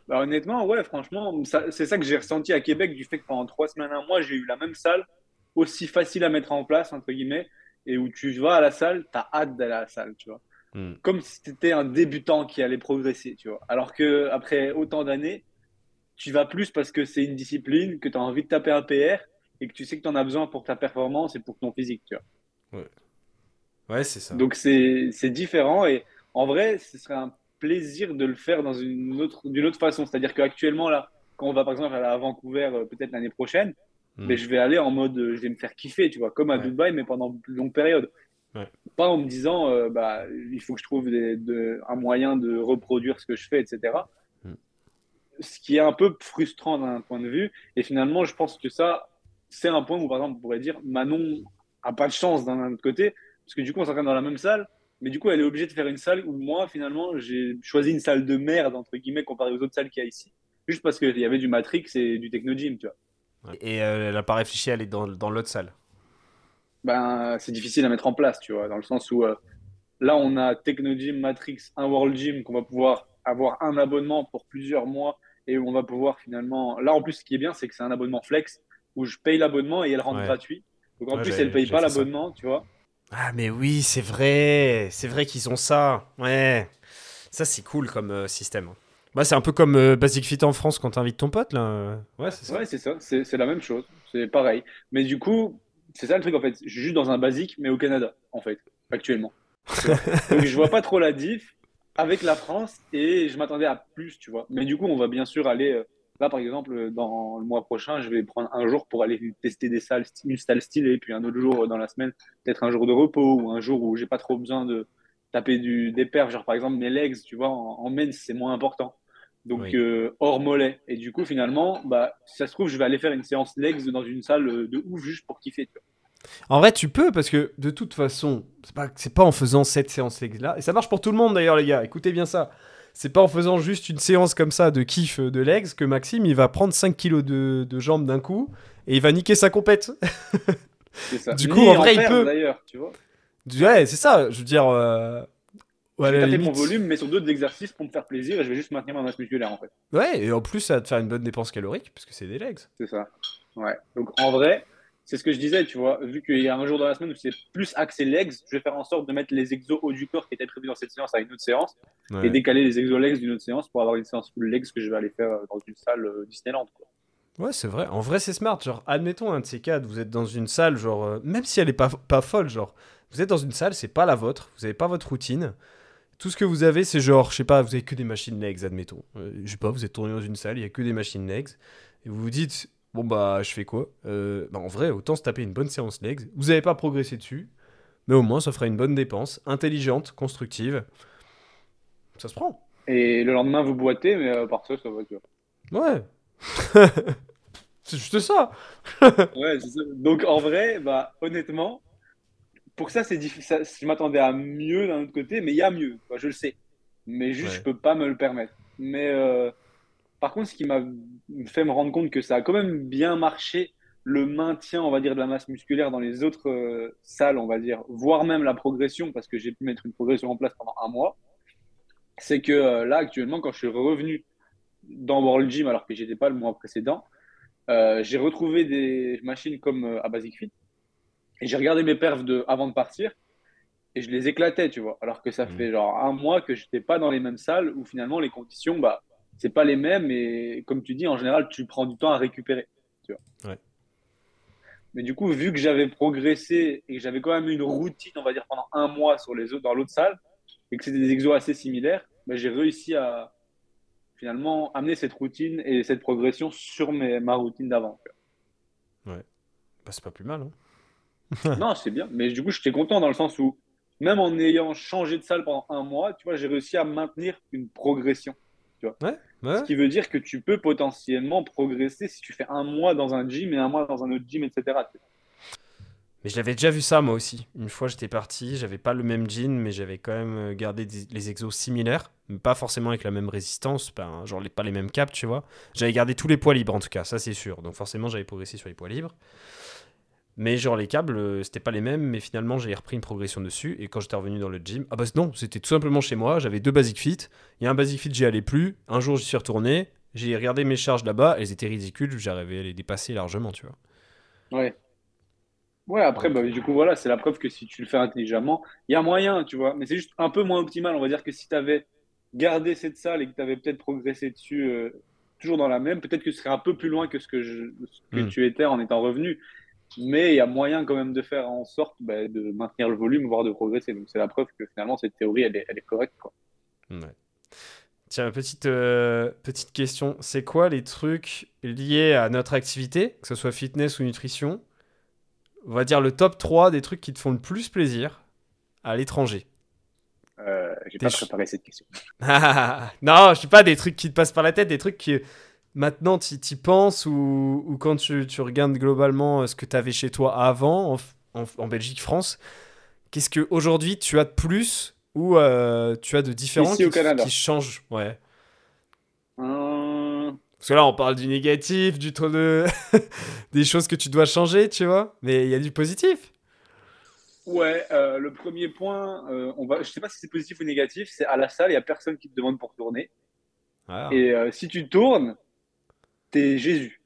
[SPEAKER 2] Bah, honnêtement, ouais, franchement, c'est ça que j'ai ressenti à Québec du fait que pendant trois semaines, un mois, j'ai eu la même salle, aussi facile à mettre en place, entre guillemets, et où tu vas à la salle, t'as hâte d'aller à la salle, tu vois.
[SPEAKER 1] Mm.
[SPEAKER 2] Comme si t'étais un débutant qui allait progresser, tu vois. Alors que après autant d'années, tu vas plus parce que c'est une discipline, que tu as envie de taper un PR et que tu sais que tu en as besoin pour ta performance et pour ton physique, tu vois.
[SPEAKER 1] Ouais, c'est ça.
[SPEAKER 2] Donc c'est différent et en vrai, ce serait un plaisir de le faire dans une autre d'une autre façon. C'est-à-dire qu'actuellement là, quand on va par exemple à Vancouver euh, peut-être l'année prochaine,
[SPEAKER 1] Mm.
[SPEAKER 2] mais je vais aller en mode euh, je vais me faire kiffer, tu vois, comme à
[SPEAKER 1] Ouais.
[SPEAKER 2] Dubaï mais pendant une longue période.
[SPEAKER 1] Ouais.
[SPEAKER 2] Pas en me disant euh, bah il faut que je trouve des- de- un moyen de reproduire ce que je fais, etc.
[SPEAKER 1] Mm.
[SPEAKER 2] Ce qui est un peu frustrant d'un point de vue. Et finalement, je pense que ça, c'est un point où par exemple on pourrait dire Manon a pas de chance d'un autre côté parce que du coup on s'entraîne dans la même salle. Mais du coup, elle est obligée de faire une salle où moi, finalement, j'ai choisi une salle de merde, entre guillemets, comparée aux autres salles qu'il y a ici. Juste parce qu'il y avait du Matrix et du Technogym, tu vois.
[SPEAKER 1] Et euh, elle a pas réfléchi à aller dans, dans l'autre salle.
[SPEAKER 2] Ben, c'est difficile à mettre en place, tu vois, dans le sens où euh, là, on a Technogym, Matrix, un World Gym qu'on va pouvoir avoir un abonnement pour plusieurs mois et où on va pouvoir finalement. Là, en plus, ce qui est bien, c'est que c'est un abonnement flex où je paye l'abonnement et elle rentre
[SPEAKER 1] Ouais.
[SPEAKER 2] gratuit. Donc en
[SPEAKER 1] Ouais,
[SPEAKER 2] plus, elle paye
[SPEAKER 1] j'ai
[SPEAKER 2] pas l'abonnement, tu vois.
[SPEAKER 1] Ah, mais oui, c'est vrai. C'est vrai qu'ils ont ça. Ouais. Ça, c'est cool comme euh, système. Bah, c'est un peu comme euh, Basic Fit en France quand t'invites ton pote, là. Ouais, c'est ça.
[SPEAKER 2] Ouais, c'est ça, c'est c'est la même chose, c'est pareil. Mais du coup, c'est ça le truc en fait. Je suis juste dans un basique, mais au Canada, en fait, actuellement. Donc je vois pas trop la diff avec la France et je m'attendais à plus, tu vois. Mais du coup, on va bien sûr aller. euh, Là, par exemple, dans le mois prochain, je vais prendre un jour pour aller tester des salles, une salle stylée, puis un autre jour dans la semaine, peut-être un jour de repos ou un jour où j'ai pas trop besoin de taper du, des perfs, genre par exemple mes legs, tu vois, en, en men's, c'est moins important. Donc
[SPEAKER 1] Oui.
[SPEAKER 2] euh, hors mollet. Et du coup, finalement, bah, si ça se trouve, je vais aller faire une séance legs dans une salle euh, de ouf juste pour kiffer. tu vois.
[SPEAKER 1] En vrai, tu peux, parce que de toute façon, c'est pas, c'est pas en faisant cette séance-là. Et ça marche pour tout le monde d'ailleurs, les gars. Écoutez bien ça. C'est pas en faisant juste une séance comme ça de kiff euh, de legs que Maxime il va prendre 5 kilos de, de jambes d'un coup et il va niquer sa compète.
[SPEAKER 2] C'est ça.
[SPEAKER 1] Du
[SPEAKER 2] Ni
[SPEAKER 1] coup, en vrai, il peut-
[SPEAKER 2] D'ailleurs, tu vois.
[SPEAKER 1] Ouais, c'est ça. Je veux dire, euh, Ou à
[SPEAKER 2] je vais taper mon volume, mais sur d'autres exercices pour me faire plaisir et je vais juste maintenir ma masse musculaire en fait.
[SPEAKER 1] Ouais, et en plus, ça va te faire une bonne dépense calorique, parce que c'est des legs.
[SPEAKER 2] C'est ça. Ouais. Donc en vrai, c'est ce que je disais, tu vois, vu qu'il y a un jour dans la semaine où c'est plus axé legs, je vais faire en sorte de mettre les exos haut du corps qui étaient prévus dans cette séance à une autre séance
[SPEAKER 1] Ouais.
[SPEAKER 2] et décaler les exos legs d'une autre séance pour avoir une séance full legs que je vais aller faire euh, dans une salle euh, Disneyland. Quoi.
[SPEAKER 1] Ouais, c'est vrai. En vrai, c'est smart. Genre, admettons un de ces quatre, vous êtes dans une salle, genre, euh, même si elle est pas, pas folle, genre, vous êtes dans une salle, c'est pas la vôtre, vous avez pas votre routine. Tout ce que vous avez, c'est genre, je sais pas, vous avez que des machines legs, admettons. Euh, je sais pas, vous êtes tourné dans une salle, il y a que des machines legs. Et vous vous dites, bon bah, je fais quoi? Euh, bah, En vrai, autant se taper une bonne séance legs. Vous avez pas progressé dessus, mais au moins, ça fera une bonne dépense, intelligente, constructive. Ça se prend.
[SPEAKER 2] Et le lendemain, vous boitez, mais euh, par ça, ça va, tu vois.
[SPEAKER 1] Ouais. c'est juste ça.
[SPEAKER 2] Ouais, c'est ça. Donc en vrai, bah honnêtement, pour ça, c'est difficile. Je m'attendais à mieux d'un autre côté, mais il y a mieux. je le sais. Mais juste,
[SPEAKER 1] Ouais.
[SPEAKER 2] je peux pas me le permettre. Mais euh, par contre, ce qui m'a fait me rendre compte que ça a quand même bien marché, le maintien, on va dire, de la masse musculaire dans les autres euh, salles, on va dire, voire même la progression, parce que j'ai pu mettre une progression en place pendant un mois, c'est que euh, là, actuellement, quand je suis revenu dans World Gym, alors que j'étais pas le mois précédent, j'ai retrouvé des machines comme à Basic Fit et j'ai regardé mes perfs de, avant de partir et je les éclatais, tu vois. Alors que ça
[SPEAKER 1] Mhm.
[SPEAKER 2] fait genre un mois que j'étais pas dans les mêmes salles où finalement les conditions, bah, c'est pas les mêmes et comme tu dis, en général, tu prends du temps à récupérer, tu vois.
[SPEAKER 1] Ouais.
[SPEAKER 2] Mais du coup, vu que j'avais progressé et que j'avais quand même une routine, on va dire, pendant un mois sur les autres, dans l'autre salle et que c'était des exos assez similaires, bah, j'ai réussi à finalement amener cette routine et cette progression sur mes, ma routine d'avant. tu vois.
[SPEAKER 1] Bah, c'est pas plus mal, hein.
[SPEAKER 2] Non, c'est bien. Mais du coup, j'étais content dans le sens où, même en ayant changé de salle pendant un mois, tu vois, j'ai réussi à maintenir une progression.
[SPEAKER 1] Ouais,
[SPEAKER 2] Ce qui veut dire que tu peux potentiellement progresser si tu fais un mois dans un gym et un mois dans un autre gym, etc.
[SPEAKER 1] Mais je l'avais déjà vu ça moi aussi. Une fois j'étais parti, j'avais pas le même jean, mais j'avais quand même euh, gardé des- les exos similaires, mais pas forcément avec la même résistance, pas, genre les, pas les mêmes caps, tu vois. J'avais gardé tous les poids libres en tout cas, ça c'est sûr. Donc forcément j'avais progressé sur les poids libres. Mais genre les câbles, euh, c'était pas les mêmes, mais finalement j'ai repris une progression dessus. Et quand j'étais revenu dans le gym, ah bah non, c'était tout simplement chez moi, j'avais deux Basic Fit. Il y a un Basic Fit, j'y allais plus. Un jour j'y suis retourné, j'ai regardé mes charges là-bas, elles étaient ridicules, j'arrivais à les dépasser largement, tu vois.
[SPEAKER 2] Ouais. Ouais, après, bah, du coup, voilà, c'est la preuve que si tu le fais intelligemment, il y a moyen, tu vois. Mais c'est juste un peu moins optimal. On va dire que si tu avais gardé cette salle et que tu avais peut-être progressé dessus, euh, toujours dans la même, peut-être que ce serait un peu plus loin que ce que, je, ce que
[SPEAKER 1] Mm.
[SPEAKER 2] tu étais en étant revenu. Mais il y a moyen quand même de faire en sorte bah, de maintenir le volume, voire de progresser. Donc c'est la preuve que finalement, cette théorie, elle est, elle est correcte. Quoi.
[SPEAKER 1] Ouais. Tiens, petite, euh, petite question. C'est quoi les trucs liés à notre activité, que ce soit fitness ou nutrition On va dire le top 3 des trucs qui te font le plus plaisir à l'étranger?
[SPEAKER 2] Euh, j'ai pas préparé cette question.
[SPEAKER 1] non, je sais pas, des trucs qui te passent par la tête, des trucs qui maintenant tu y penses ou, ou quand tu, tu regardes globalement euh, ce que tu avais chez toi avant, en, F- en, en Belgique, France. Qu'est-ce que aujourd'hui tu as de plus ou euh, tu as de différent
[SPEAKER 2] Ici,
[SPEAKER 1] qui, qui change? Ouais.
[SPEAKER 2] Euh,
[SPEAKER 1] Parce que là, on parle du négatif, du de. des choses que tu dois changer, tu vois. Mais il y a du positif.
[SPEAKER 2] Ouais, euh, le premier point, euh, on va, je sais pas si c'est positif ou négatif, c'est à la salle, il y a personne qui te demande pour tourner.
[SPEAKER 1] Ah.
[SPEAKER 2] Et euh, si tu tournes, t'es Jésus.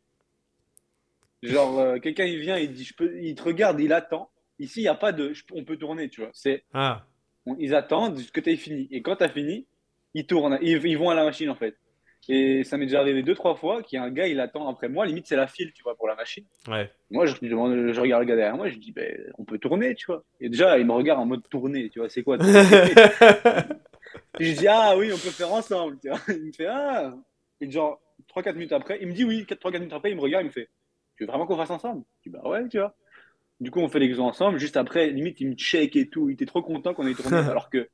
[SPEAKER 2] Genre, euh, quelqu'un il vient, il dit, je peux, il te regarde, il attend. Ici, il n'y a pas de, je on peut tourner, tu vois. C'est,
[SPEAKER 1] Ah.
[SPEAKER 2] on- ils attendent que tu aies fini. Et quand tu as fini, ils tournent, ils, ils vont à la machine en fait. Et ça m'est déjà arrivé deux, trois fois qu'il y a un gars, il attend après moi, limite c'est la file, tu vois, pour la machine.
[SPEAKER 1] Ouais.
[SPEAKER 2] Moi, je, je regarde le gars derrière moi, je dis, ben, on peut tourner, tu vois. Et déjà, il me regarde en mode tourner, tu vois, c'est quoi je dis, ah oui, on peut faire ensemble, tu vois. Il me fait, ah. Et genre, 3-4 minutes après, il me dit oui, 3-4 minutes après, il me regarde, il me fait, tu veux vraiment qu'on fasse ensemble? Je dis, bah ouais, tu vois. Du coup, on fait l'exo ensemble. Juste après, limite, il me check et tout. Il était trop content qu'on ait tourné. alors que,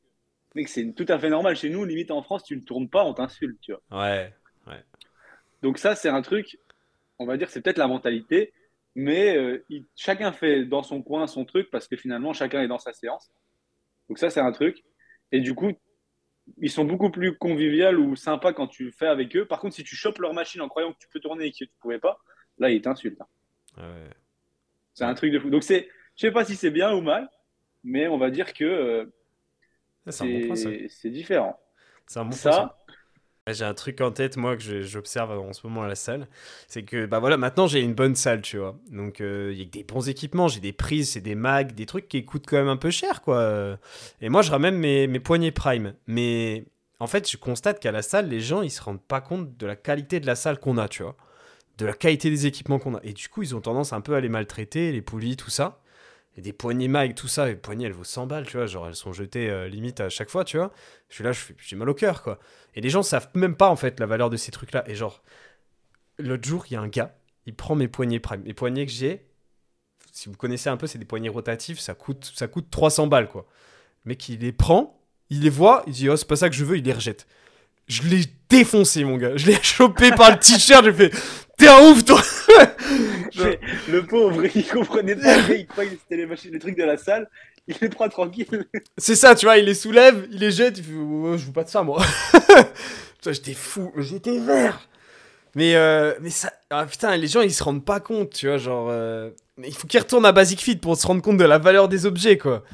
[SPEAKER 2] mec, c'est tout à fait normal chez nous. Limite, en France, tu ne tournes pas, on t'insulte, tu vois.
[SPEAKER 1] ouais.
[SPEAKER 2] Donc ça, c'est un truc, on va dire, c'est peut-être la mentalité, mais euh, il- chacun fait dans son coin son truc parce que finalement, chacun est dans sa séance. Donc ça, c'est un truc. Et du coup, ils sont beaucoup plus conviviaux ou sympas quand tu fais avec eux. Par contre, si tu chopes leur machine en croyant que tu peux tourner et que tu ne pouvais pas, là, ils t'insultent. hein.
[SPEAKER 1] Ouais.
[SPEAKER 2] C'est un truc de fou. Donc c'est, je sais pas si c'est bien ou mal, mais on va dire que euh,
[SPEAKER 1] C'est bon
[SPEAKER 2] différent.
[SPEAKER 1] C'est un bon ça. J'ai un truc en tête, moi, que j'observe en ce moment à la salle. C'est que, bah voilà, maintenant j'ai une bonne salle, tu vois. Donc, euh, il y a des bons équipements, j'ai des prises, c'est des mags, des trucs qui coûtent quand même un peu cher, quoi. Et moi, je ramène mes, mes poignées Prime. Mais en fait, je constate qu'à la salle, les gens, ils se rendent pas compte de la qualité de la salle qu'on a, tu vois. De la qualité des équipements qu'on a. Et du coup, ils ont tendance un peu à les maltraiter, les poulies, tout ça. Et des poignées mag, tout ça. Les poignées, elles vaut 100 balles, tu vois. Genre, elles sont jetées euh, limite à chaque fois, tu vois. Je suis là, j'ai mal au cœur, quoi. Et les gens savent même pas en fait la valeur de ces trucs-là. Et genre, l'autre jour, il y a un gars, il prend mes poignées prime. Les poignées que j'ai, si vous connaissez un peu, c'est des poignées rotatifs, ça coûte, ça coûte 300 balles quoi. Le mec, il les prend, il les voit, il dit oh, c'est pas ça que je veux, il les rejette. Je l'ai défoncé, mon gars. Je l'ai chopé par le t-shirt, j'ai fait T'es un ouf, toi Genre-
[SPEAKER 2] le pauvre, il comprenait pas, il croyait que c'était les machines, les trucs de la salle. Il les prend tranquille.
[SPEAKER 1] C'est ça, tu vois, il les soulève, il les jette, il fait je veux pas de ça, moi. Putain, j'étais fou, j'étais vert. Mais, euh, mais ça, ah, putain, les gens ils se rendent pas compte, tu vois, genre. euh, mais il faut qu'ils retournent à Basic Fit pour se rendre compte de la valeur des objets, quoi.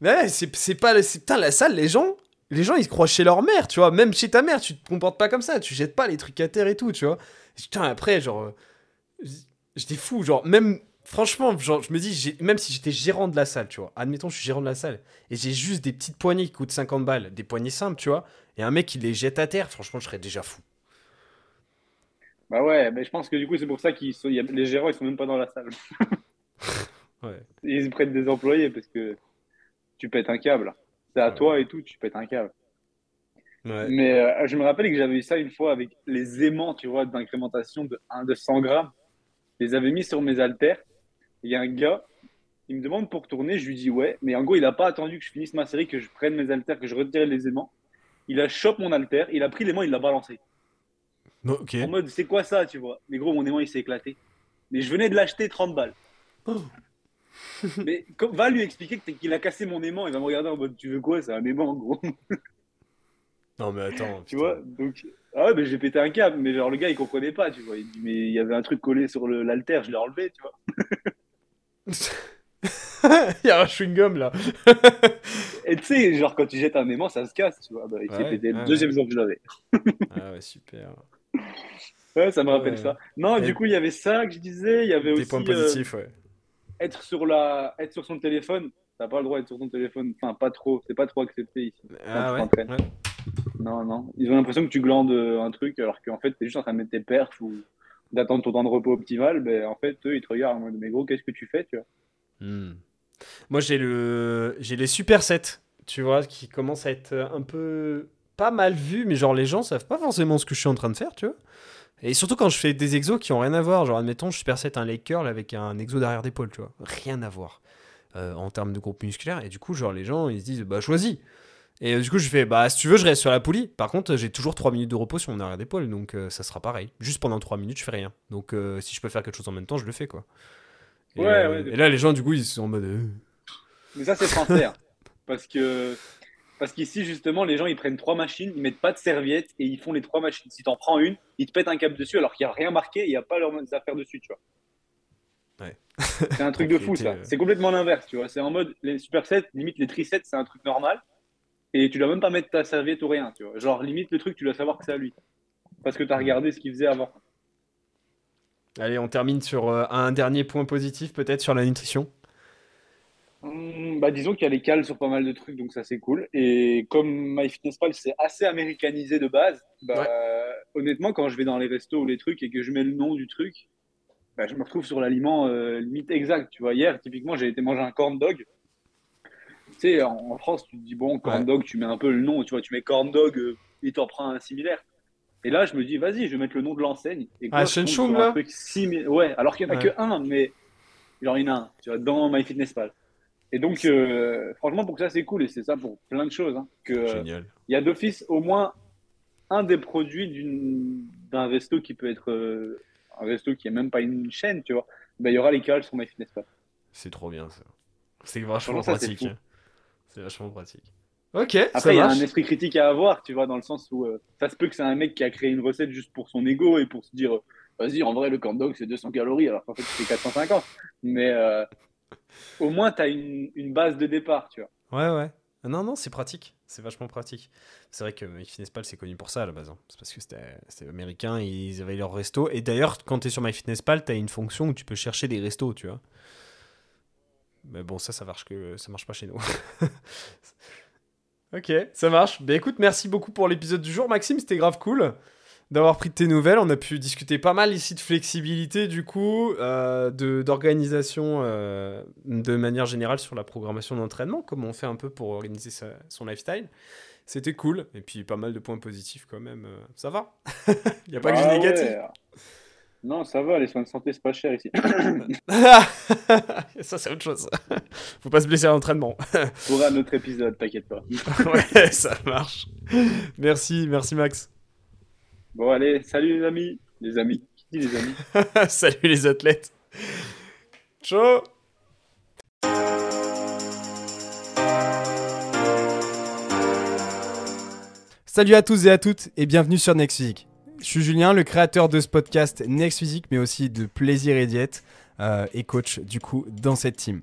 [SPEAKER 1] Mais ouais, c'est c'est pas. c'est- Putain, la salle, les gens. Les gens ils se croient chez leur mère, tu vois. Même chez ta mère, tu te comportes pas comme ça, tu jettes pas les trucs à terre et tout, tu vois. Et putain, après, genre. euh, J'étais fou, genre, même. Franchement, genre, je me dis, même si j'étais gérant de la salle, tu vois, admettons, je suis gérant de la salle, et j'ai juste des petites poignées qui coûtent 50 balles, des poignées simples, tu vois, et un mec qui les jette à terre, franchement, je serais déjà fou.
[SPEAKER 2] Bah ouais, mais je pense que du coup, c'est pour ça qu'ils sont, il y a- les gérants, ils sont même pas dans la salle.
[SPEAKER 1] Ouais.
[SPEAKER 2] Ils prennent des employés parce que tu pètes un câble. C'est à
[SPEAKER 1] Ouais.
[SPEAKER 2] toi et tout, tu pètes un câble.
[SPEAKER 1] Ouais.
[SPEAKER 2] Mais euh, je me rappelle que j'avais eu ça une fois avec les aimants, tu vois, d'incrémentation de, de 100 grammes. Je les avais mis sur mes haltères. Il y a un gars, il me demande pour tourner, je lui dis ouais, mais en gros, il n'a pas attendu que je finisse ma série, que je prenne mes haltères, que je retire les aimants. Il a chopé mon haltère, il a pris l'aimant, il l'a balancé.
[SPEAKER 1] Non, ok.
[SPEAKER 2] En mode, c'est quoi ça, tu vois? Mais gros, mon aimant, il s'est éclaté. Mais je venais de l'acheter 30 balles.
[SPEAKER 1] Oh.
[SPEAKER 2] Mais va lui expliquer que- qu'il a cassé mon aimant, il va me regarder en mode, tu veux quoi? C'est un aimant, gros?
[SPEAKER 1] Non, mais attends.
[SPEAKER 2] Tu
[SPEAKER 1] putain.
[SPEAKER 2] vois, donc, ah ouais, mais j'ai pété un câble, mais genre le gars il comprenait pas, tu vois. Il dit, mais il y avait un truc collé sur l'haltère, je l'ai enlevé, tu vois.
[SPEAKER 1] il y a un chewing-gum là.
[SPEAKER 2] Et tu sais, genre quand tu jettes un aimant, ça se casse, tu vois. Bah, il s'est
[SPEAKER 1] Ouais,
[SPEAKER 2] pété le
[SPEAKER 1] ouais,
[SPEAKER 2] deuxième jour que je l'avais.
[SPEAKER 1] ah ouais, super.
[SPEAKER 2] Ouais, ça me rappelle ça. Non, du coup, il y avait ça que je disais, il y avait
[SPEAKER 1] Des
[SPEAKER 2] aussi
[SPEAKER 1] points
[SPEAKER 2] euh,
[SPEAKER 1] positifs, ouais.
[SPEAKER 2] Être sur la, être sur son téléphone. T'as pas le droit d'être sur ton téléphone, enfin pas trop, c'est pas trop accepté ici.
[SPEAKER 1] Ah ouais.
[SPEAKER 2] Non, non. Ils ont l'impression que tu glandes euh, un truc alors qu'en fait t'es juste en train de mettre tes perfs ou d'attendre ton temps de repos optimal. Ben en fait eux ils te regardent en mode mais gros qu'est-ce que tu fais, tu vois?
[SPEAKER 1] Hmm. Moi, j'ai le, j'ai les super sets, tu vois, qui commencent à être un peu pas mal vus, mais genre les gens savent pas forcément ce que je suis en train de faire, tu vois. Et surtout quand je fais des exos qui ont rien à voir, genre admettons, je super set un leg curl avec un exo derrière d'épaule, tu vois, rien à voir euh, en termes de groupe musculaire. Et du coup, genre les gens ils se disent bah choisis. Et euh, du coup, je fais bah si tu veux, je reste sur la poulie. Par contre, j'ai toujours 3 minutes de repos sur mon arrière d'épaule, donc euh, ça sera pareil. Juste pendant 3 minutes, je fais rien. Donc si je peux faire quelque chose en même temps, je le fais quoi. Et,
[SPEAKER 2] Ouais, ouais.
[SPEAKER 1] et là, les gens, du coup, ils sont en mode.
[SPEAKER 2] Mais ça, c'est hein. Parce que parce qu'ici, justement, les gens, ils prennent trois machines, ils mettent pas de serviette et ils font les trois machines. Si t'en prends une, ils te pètent un câble dessus alors qu'il n'y a rien marqué, il n'y a pas leurs affaires dessus, tu vois.
[SPEAKER 1] Ouais.
[SPEAKER 2] C'est un truc de fou, ça.
[SPEAKER 1] Euh.
[SPEAKER 2] C'est complètement l'inverse, tu vois. C'est en mode, les supersets, limite les trisets, c'est un truc normal. Et tu dois même pas mettre ta serviette ou rien, tu vois. Genre, limite, le truc, tu dois savoir que c'est à lui. Parce que tu as regardé ce qu'il faisait avant.
[SPEAKER 1] Allez, on termine sur euh, un dernier point positif, peut-être sur la nutrition.
[SPEAKER 2] Hum, bah, disons qu'il y a les cales sur pas mal de trucs, donc ça c'est cool. Et comme MyFitnessPal c'est assez américanisé de base, bah, honnêtement, quand je vais dans les restos ou les trucs et que je mets le nom du truc, bah, je me retrouve sur l'aliment euh, limite exact. Tu vois, hier, typiquement, j'ai été manger un corn dog. Tu sais, en, France, tu te dis, bon, corn
[SPEAKER 1] Ouais.
[SPEAKER 2] dog, tu mets un peu le nom, tu vois, tu mets corn dog, euh, il t'en prend un similaire. Et là, je me dis, vas-y, je vais mettre le nom de l'enseigne. Et
[SPEAKER 1] Ah,
[SPEAKER 2] je sur un
[SPEAKER 1] là
[SPEAKER 2] truc simi- Ouais, alors qu'il n'y en a
[SPEAKER 1] Ouais.
[SPEAKER 2] que un, mais genre, il y en a un, tu vois, dans MyFitnessPal. Et donc, euh, franchement, pour que ça, c'est cool. Et c'est ça pour plein de choses. hein, que, euh,
[SPEAKER 1] Génial.
[SPEAKER 2] il y a d'office au moins un des produits d'un resto qui peut être euh, un resto qui est même pas une chaîne, tu vois. Ben, il y aura les cales sur MyFitnessPal.
[SPEAKER 1] C'est trop bien ça. C'est vachement
[SPEAKER 2] ça,
[SPEAKER 1] pratique. hein. C'est vachement pratique. Ok,
[SPEAKER 2] Après, il y a un esprit critique à avoir, tu vois, dans le sens où ça se peut que c'est un mec qui a créé une recette juste pour son ego et pour se dire, vas-y, en vrai, le corn dog, c'est 200 calories, alors qu'en fait, c'est 450. Mais euh, au moins, tu as une, base de départ, tu vois.
[SPEAKER 1] Ouais, ouais. Non, non, c'est pratique. C'est vachement pratique. C'est vrai que MyFitnessPal, c'est connu pour ça à la base. hein. C'est parce que c'était américain, ils avaient leur resto. Et d'ailleurs, quand tu es sur MyFitnessPal, tu as une fonction où tu peux chercher des restos, tu vois. Mais bon, ça, ça marche, que, ça marche pas chez nous. ok, ça marche. Bah écoute, merci beaucoup pour l'épisode du jour, Maxime. C'était grave cool d'avoir pris de tes nouvelles. On a pu discuter pas mal ici de flexibilité, du coup, euh, de- d'organisation euh, de manière générale sur la programmation d'entraînement, comment on fait un peu pour organiser sa- son lifestyle. C'était cool. Et puis pas mal de points positifs quand même. euh, Ça va? Il n'y a pas que du
[SPEAKER 2] Ah
[SPEAKER 1] négatif?
[SPEAKER 2] ouais. Non, ça va, les soins de santé, c'est pas cher ici.
[SPEAKER 1] ça, c'est autre chose. Faut pas se blesser à l'entraînement.
[SPEAKER 2] Pour un autre épisode, t'inquiète pas.
[SPEAKER 1] ouais, ça marche. Merci, merci Max.
[SPEAKER 2] Bon, allez, salut les amis. Les amis. Qui dit les amis
[SPEAKER 1] Salut les athlètes. Ciao
[SPEAKER 3] Salut à tous et à toutes et bienvenue sur Next Physique. Je suis Julien, le créateur de ce podcast Next Physique, mais aussi de Plaisir et Diète euh, et coach du coup dans cette team.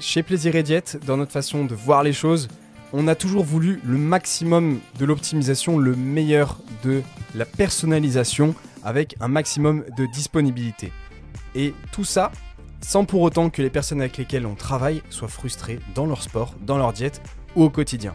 [SPEAKER 3] Chez Plaisir et Diète, dans notre façon de voir les choses, on a toujours voulu le maximum de l'optimisation, le meilleur de la personnalisation avec un maximum de disponibilité. Et tout ça sans pour autant que les personnes avec lesquelles on travaille soient frustrées dans leur sport, dans leur diète ou au quotidien.